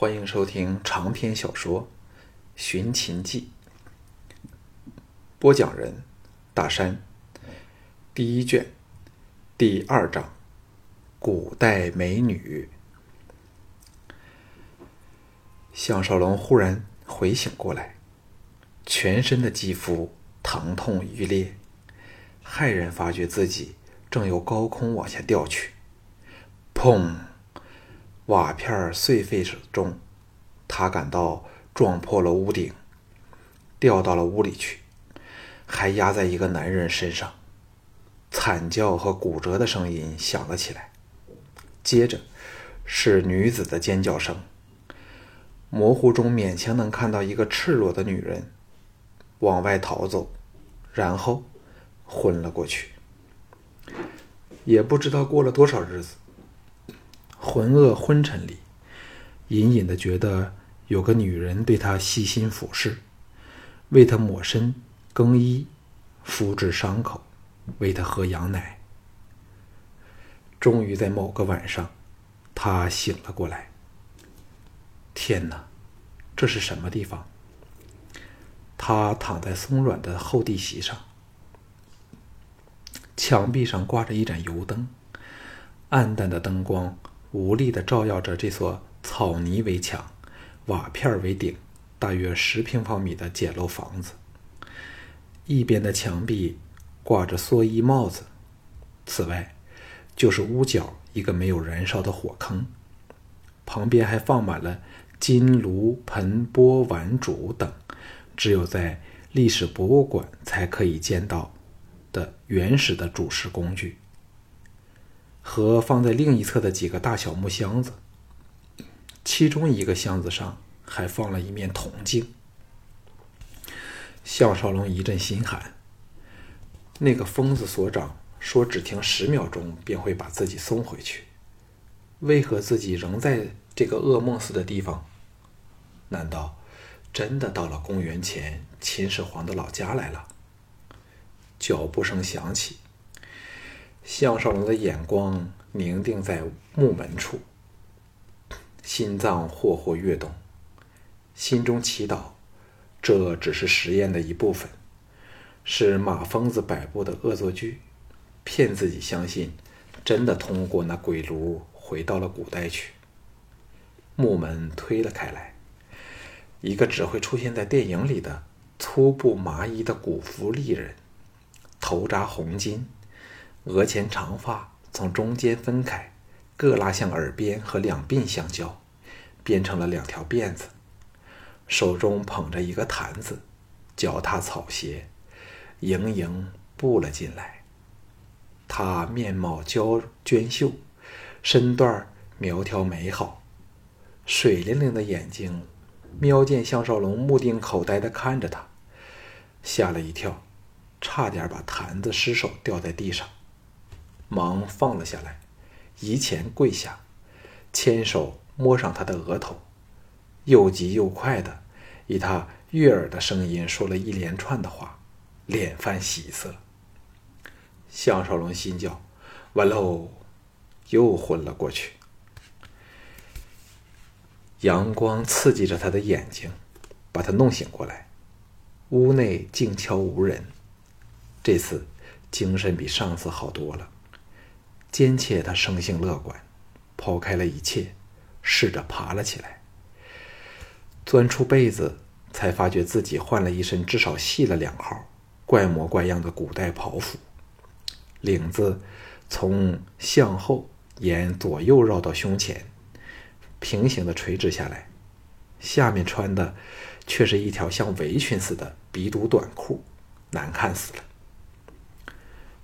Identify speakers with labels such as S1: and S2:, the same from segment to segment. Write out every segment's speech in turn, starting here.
S1: 欢迎收听长篇小说《寻秦记》，播讲人：大山。第一卷，第二章：古代美女。项少龙忽然回醒过来，全身的肌肤疼痛欲裂，骇然发觉自己正由高空往下掉去，砰！瓦片碎飞中，他感到撞破了屋顶，掉到了屋里去，还压在一个男人身上。惨叫和骨折的声音响了起来，接着是女子的尖叫声。模糊中勉强能看到一个赤裸的女人往外逃走，然后昏了过去。也不知道过了多少日子。浑噩昏沉里，隐隐的觉得有个女人对他细心俯视，为他抹身、更衣、敷治伤口，喂他喝羊奶。终于在某个晚上，他醒了过来。天哪，这是什么地方？他躺在松软的厚地席上，墙壁上挂着一盏油灯，暗淡的灯光。无力的照耀着这所草泥围墙、瓦片为顶、大约十平方米的简陋房子。一边的墙壁挂着蓑衣帽子，此外就是屋角一个没有燃烧的火坑，旁边还放满了金炉、盆钵、碗箸等，只有在历史博物馆才可以见到的原始的主食工具。和放在另一侧的几个大小木箱子，其中一个箱子上还放了一面铜镜。项少龙一阵心寒。那个疯子所长说，只停十秒钟便会把自己送回去。为何自己仍在这个噩梦似的地方？难道真的到了公元前秦始皇的老家来了？脚步声响起。项少龙的眼光凝定在木门处，心脏霍霍跃动，心中祈祷：这只是实验的一部分，是马疯子摆布的恶作剧，骗自己相信真的通过那鬼炉回到了古代去。木门推了开来，一个只会出现在电影里的粗布麻衣的古服丽人，头扎红巾。额前长发从中间分开，各拉向耳边和两鬓相交，编成了两条辫子。手中捧着一个坛子，脚踏草鞋，盈盈步了进来。她面貌娇娟秀，身段苗条美好，水灵灵的眼睛瞄见项少龙目定口呆地看着他，吓了一跳，差点把坛子失手掉在地上。忙放了下来，移前跪下，牵手摸上他的额头，又急又快的，以他悦耳的声音说了一连串的话，脸泛喜色。项少龙心叫：“完喽！”又昏了过去。阳光刺激着他的眼睛，把他弄醒过来。屋内静悄无人，这次精神比上次好多了。坚切他生性乐观，抛开了一切，试着爬了起来。钻出被子，才发觉自己换了一身至少细了两号、怪模怪样的古代袍服，领子从向后沿左右绕到胸前，平行的垂直下来，下面穿的却是一条像围裙似的鼻肚短裤，难看死了。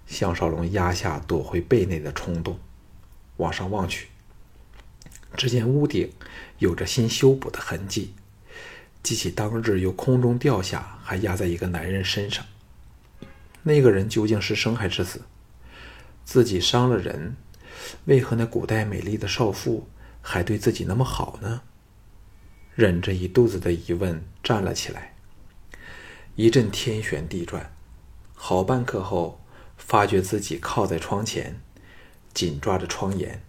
S1: 项少龙压下躲回被内的冲动，往上望去，只见屋顶有着新修补的痕迹，记起当日由空中掉下，还压在一个男人身上。那个人究竟是生还是死？自己伤了人，为何那古代美丽的少妇还对自己那么好呢？忍着一肚子的疑问，站了起来。一阵天旋地转，好半刻后。发觉自己靠在窗前，紧抓着窗沿，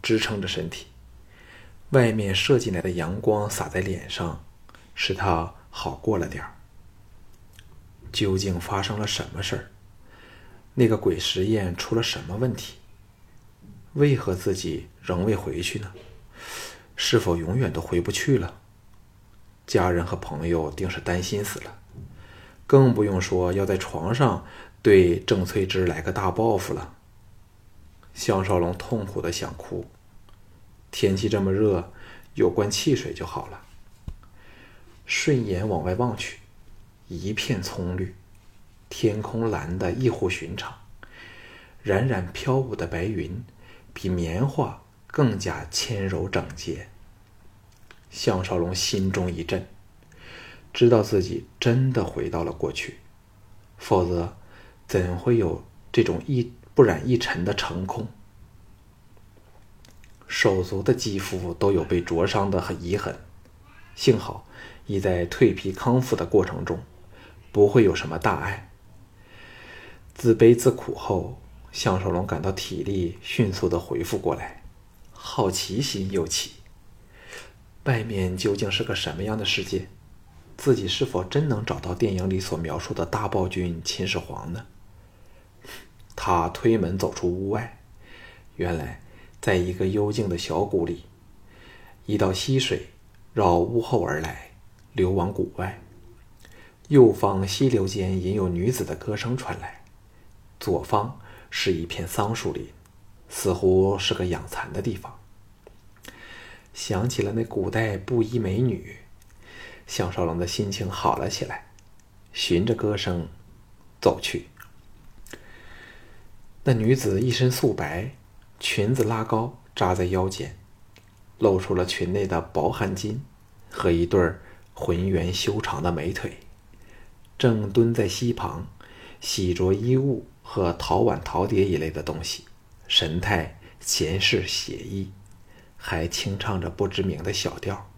S1: 支撑着身体。外面射进来的阳光洒在脸上，使他好过了点儿。究竟发生了什么事儿？那个鬼实验出了什么问题？为何自己仍未回去呢？是否永远都回不去了？家人和朋友定是担心死了，更不用说要在床上对郑翠芝来个大报复了。项少龙痛苦的想哭。天气这么热，有罐汽水就好了。顺眼往外望去，一片葱绿，天空蓝的异乎寻常，冉冉飘舞的白云比棉花更加纤柔整洁。项少龙心中一震，知道自己真的回到了过去，否则怎会有这种一不染一尘的成空？手足的肌肤都有被灼伤的遗痕，幸好已在蜕皮康复的过程中，不会有什么大碍。自悲自苦后，项少龙感到体力迅速的恢复过来，好奇心又起。外面究竟是个什么样的世界？自己是否真能找到电影里所描述的大暴君秦始皇呢？他推门走出屋外，原来在一个幽静的小谷里，一道溪水绕屋后而来，流往谷外。右方溪流间隐有女子的歌声传来，左方是一片桑树林，似乎是个养蚕的地方。想起了那古代布衣美女，项少龙的心情好了起来，循着歌声走去。那女子一身素白，裙子拉高扎在腰间，露出了裙内的薄汗巾和一对浑圆修长的美腿，正蹲在溪旁洗着衣物和陶碗陶碟一类的东西，神态闲适写意。还清唱着不知名的小调。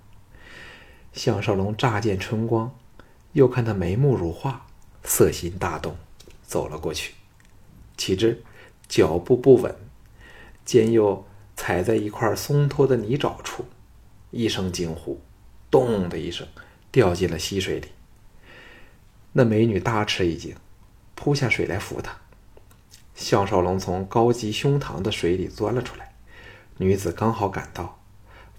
S1: 项少龙乍见春光，又看他眉目如画，色心大动，走了过去。岂知脚步不稳，肩又踩在一块松脱的泥沼处，一声惊呼，咚的一声掉进了溪水里。那美女大吃一惊，扑下水来扶他。项少龙从高及胸膛的水里钻了出来。女子刚好赶到，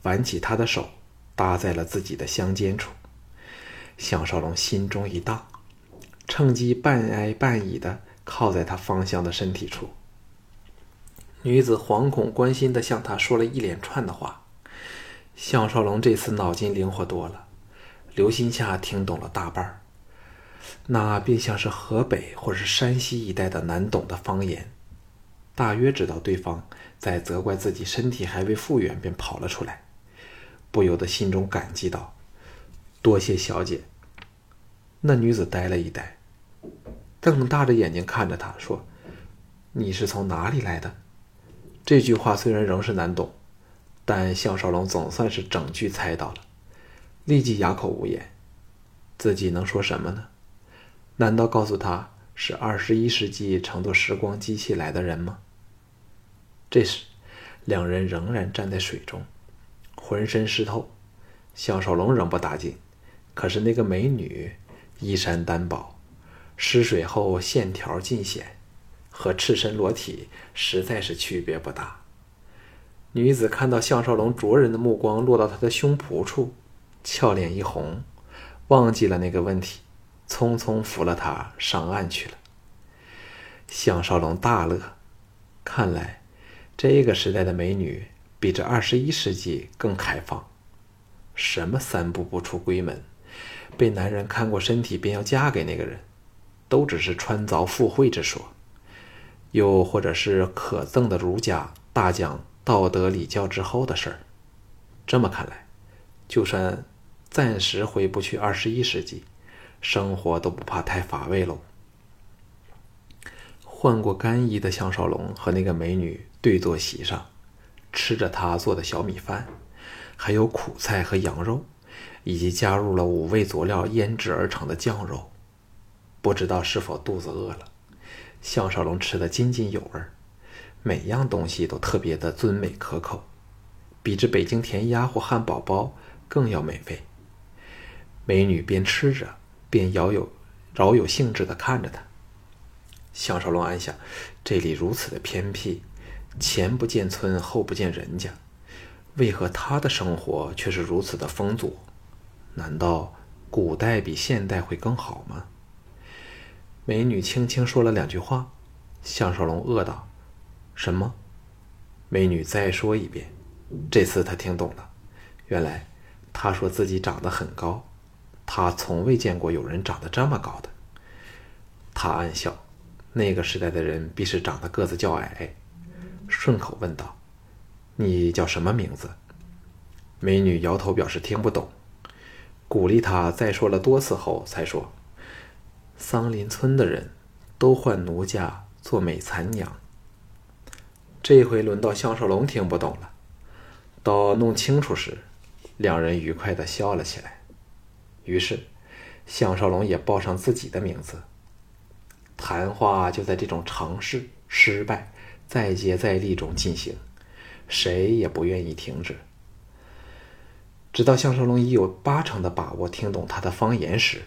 S1: 挽起他的手，搭在了自己的香肩处。项少龙心中一荡，趁机半挨半倚的靠在他芳香的身体处。女子惶恐关心的向他说了一连串的话。项少龙这次脑筋灵活多了，留心下听懂了大半儿那便像是河北或是山西一带的难懂的方言。大约知道对方在责怪自己身体还未复原，便跑了出来，不由得心中感激道：“多谢小姐。”那女子呆了一呆，瞪大着眼睛看着他说：“你是从哪里来的？”这句话虽然仍是难懂，但项少龙总算是整句猜到了，立即哑口无言。自己能说什么呢？难道告诉他是二十一世纪乘坐时光机器来的人吗？这时，两人仍然站在水中，浑身湿透。项少龙仍不打紧，可是那个美女衣衫单薄，湿水后线条尽显，和赤身裸体实在是区别不大。女子看到项少龙灼人的目光落到她的胸脯处，俏脸一红，忘记了那个问题，匆匆扶了她上岸去了。项少龙大乐，看来。这个时代的美女比这二十一世纪更开放。什么三步不出闺门，被男人看过身体便要嫁给那个人，都只是穿凿附会之说；又或者是可憎的儒家大讲道德礼教之后的事儿。这么看来，就算暂时回不去二十一世纪，生活都不怕太乏味喽。换过干衣的项少龙和那个美女。对坐席上，吃着他做的小米饭，还有苦菜和羊肉，以及加入了五味佐料腌制而成的酱肉。不知道是否肚子饿了，项少龙吃得津津有味，每样东西都特别的尊美可口，比这北京填鸭或汉堡包更要美味。美女边吃着，边饶有饶有兴致的看着他。项少龙暗想：这里如此的偏僻，前不见村，后不见人家，为何他的生活却是如此的丰足？难道古代比现代会更好吗？美女轻轻说了两句话，项少龙饿道：“什么？”美女再说一遍，这次他听懂了，原来她说自己长得很高。他从未见过有人长得这么高的。他暗笑，那个时代的人必是长得个子较矮。顺口问道：“你叫什么名字？”美女摇头表示听不懂，鼓励他再说了多次后才说：“桑林村的人都唤奴家做美残娘。”这回轮到项少龙听不懂了。到弄清楚时，两人愉快的笑了起来。于是，项少龙也报上自己的名字。谈话就在这种尝试、失败、再接再厉中进行，谁也不愿意停止。直到项少龙已有八成的把握听懂他的方言时，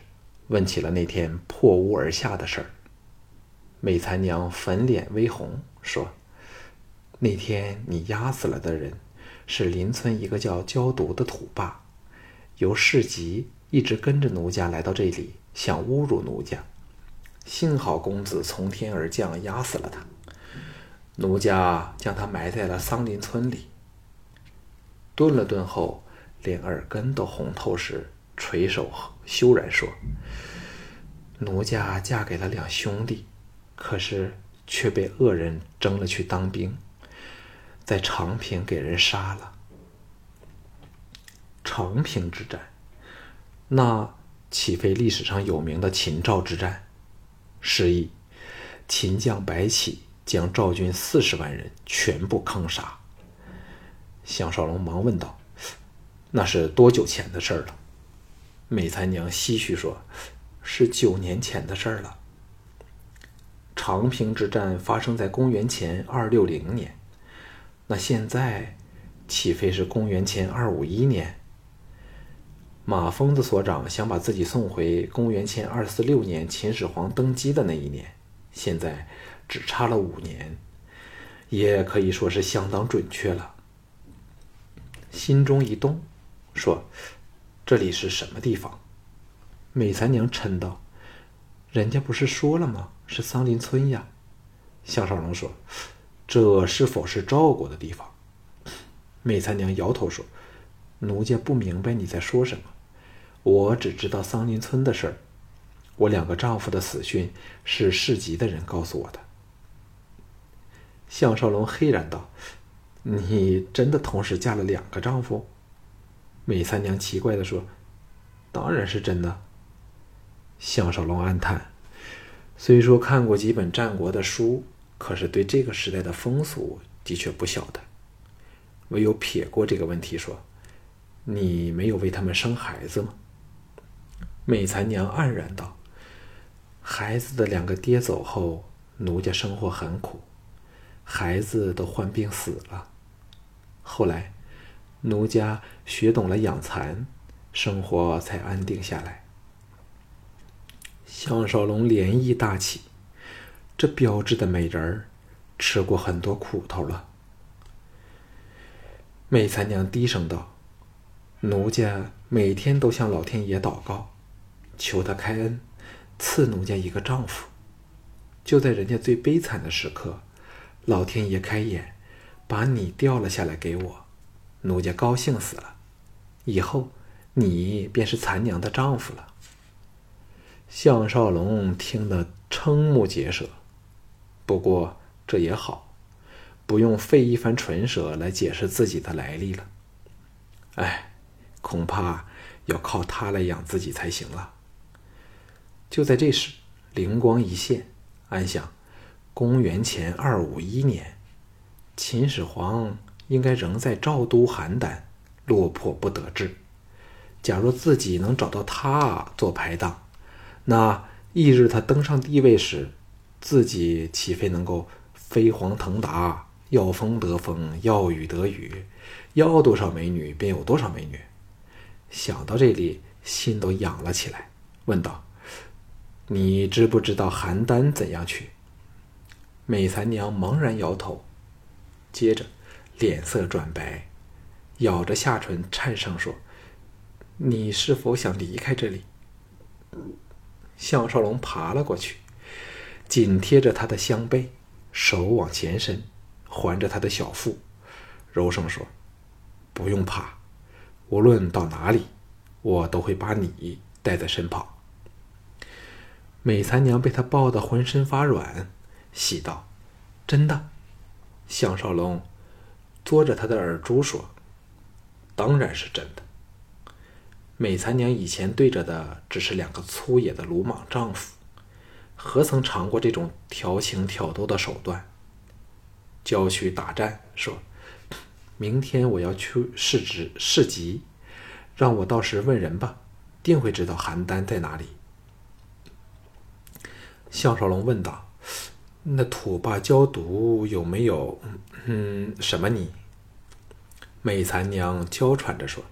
S1: 问起了那天破屋而下的事儿。美残娘粉脸微红，说：“那天你压死了的人，是邻村一个叫焦毒的土霸，由市集。”一直跟着奴家来到这里，想侮辱奴家。幸好公子从天而降，压死了他。奴家将他埋在了桑林村里。顿了顿后，连耳根都红透时，垂手羞然说：“奴家嫁给了两兄弟，可是却被恶人征了去当兵，在长平给人杀了。长平之战。”那岂非历史上有名的秦赵之战？是意，秦将白起将赵军四十万人全部坑杀。项少龙忙问道：“那是多久前的事儿了？”美残娘唏嘘说：“是九年前的事了。”长平之战发生在公元前二六零年，那现在岂非是公元前二五一年？马疯子所长想把自己送回公元前二四六年秦始皇登基的那一年，现在只差了五年，也可以说是相当准确了。心中一动，说：“这里是什么地方？”美残娘嗔道：“人家不是说了吗？是桑林村呀。”项少龙说：“这是否是赵国的地方？”美残娘摇头说：“奴家不明白你在说什么。”我只知道桑林村的事儿，我两个丈夫的死讯是市集的人告诉我的。项少龙黑然道：“你真的同时嫁了两个丈夫？”美三娘奇怪的说：“当然是真的。”项少龙暗叹，虽说看过几本战国的书，可是对这个时代的风俗的确不晓得，唯有撇过这个问题说：“你没有为他们生孩子吗？”美残娘黯然道：“孩子的两个爹走后，奴家生活很苦，孩子都患病死了。后来，奴家学懂了养蚕，生活才安定下来。”项少龙涟漪大起，这标致的美人儿，吃过很多苦头了。美残娘低声道：“奴家每天都向老天爷祷告。”求他开恩，赐奴家一个丈夫。就在人家最悲惨的时刻，老天爷开眼，把你掉了下来给我，奴家高兴死了。以后你便是残娘的丈夫了。项少龙听得瞠目结舌，不过这也好，不用费一番唇舌来解释自己的来历了。哎，恐怕要靠他来养自己才行了。就在这时，灵光一现，暗想：公元前二五一年，秦始皇应该仍在赵都邯郸，落魄不得志。假若自己能找到他做排档，那翌日他登上帝位时，自己岂非能够飞黄腾达，要风得风，要雨得雨，要多少美女便有多少美女。想到这里，心都痒了起来，问道：“你知不知道邯郸怎样去？”美残娘茫然摇头，接着脸色转白，咬着下唇，颤声说：“你是否想离开这里？”项少龙爬了过去，紧贴着他的香背，手往前伸，环着他的小腹，柔声说：“不用怕，无论到哪里，我都会把你带在身旁。”美残娘被他抱得浑身发软，喜道：“真的？”项少龙嘬着他的耳珠说：“当然是真的。”美残娘以前对着的只是两个粗野的鲁莽丈夫，何曾尝过这种调情挑逗的手段？郊区打战，说：“明天我要去市职市集，让我到时问人吧，定会知道邯郸在哪里。”项少龙问道：“那土霸焦毒有没有？嗯，什么你？”美残娘娇喘着说。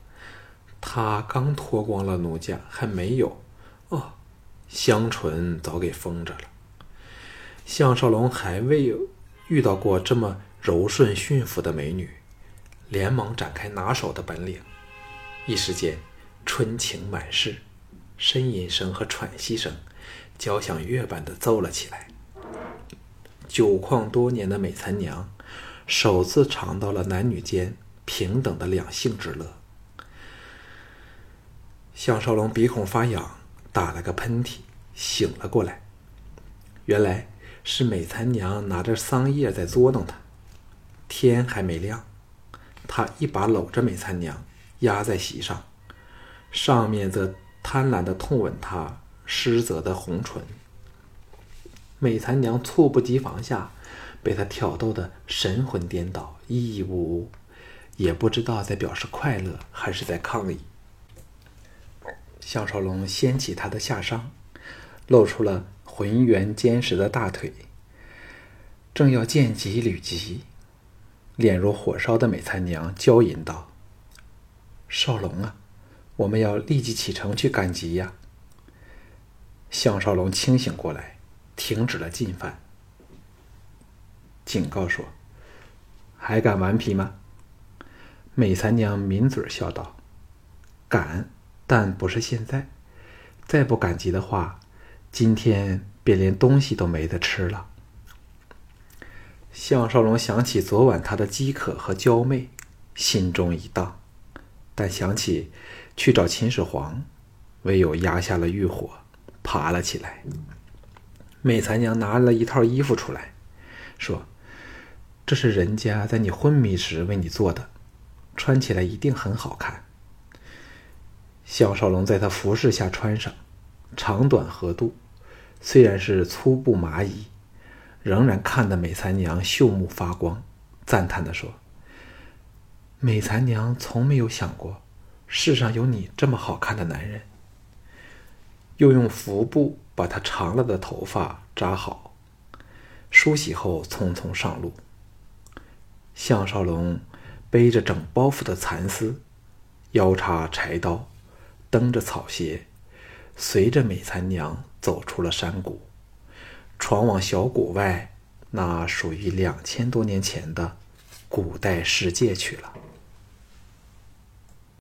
S1: 他刚脱光了奴家，还没有哦，香唇早给封着了。项少龙还未有遇到过这么柔顺驯服的美女，连忙展开拿手的本领，一时间春情满室，呻吟声和喘息声交响乐般的奏了起来。久旷多年的美残娘，首次尝到了男女间平等的两性之乐。项少龙鼻孔发痒，打了个喷嚏，醒了过来。原来是美残娘拿着桑叶在捉弄他。天还没亮，他一把搂着美残娘，压在席上，上面则贪婪的痛吻她湿泽的红唇。美残娘猝不及防下，被他挑逗的神魂颠倒，咿咿呜呜，也不知道在表示快乐还是在抗议。项少龙掀起他的下裳，露出了浑圆坚实的大腿。正要见吉履吉，脸如火烧的美残娘娇吟道：“少龙啊，我们要立即启程去赶集呀！”项少龙清醒过来，停止了进犯，警告说：“还敢顽皮吗？”美三娘抿嘴笑道：“敢。”但不是现在，再不赶集的话，今天便连东西都没得吃了。项少龙想起昨晚他的饥渴和娇媚，心中一荡，但想起去找秦始皇，唯有压下了欲火，爬了起来。美残娘拿了一套衣服出来，说：“这是人家在你昏迷时为你做的，穿起来一定很好看。”项少龙在他服侍下穿上，长短合度，虽然是粗布麻衣，仍然看得美残娘秀目发光，赞叹地说：“美残娘从没有想过，世上有你这么好看的男人。”又用服布把他长了的头发扎好，梳洗后匆匆上路。项少龙背着整包袱的蚕丝，腰插柴刀。蹬着草鞋，随着美残娘走出了山谷，闯往小谷外那属于两千多年前的古代世界去了。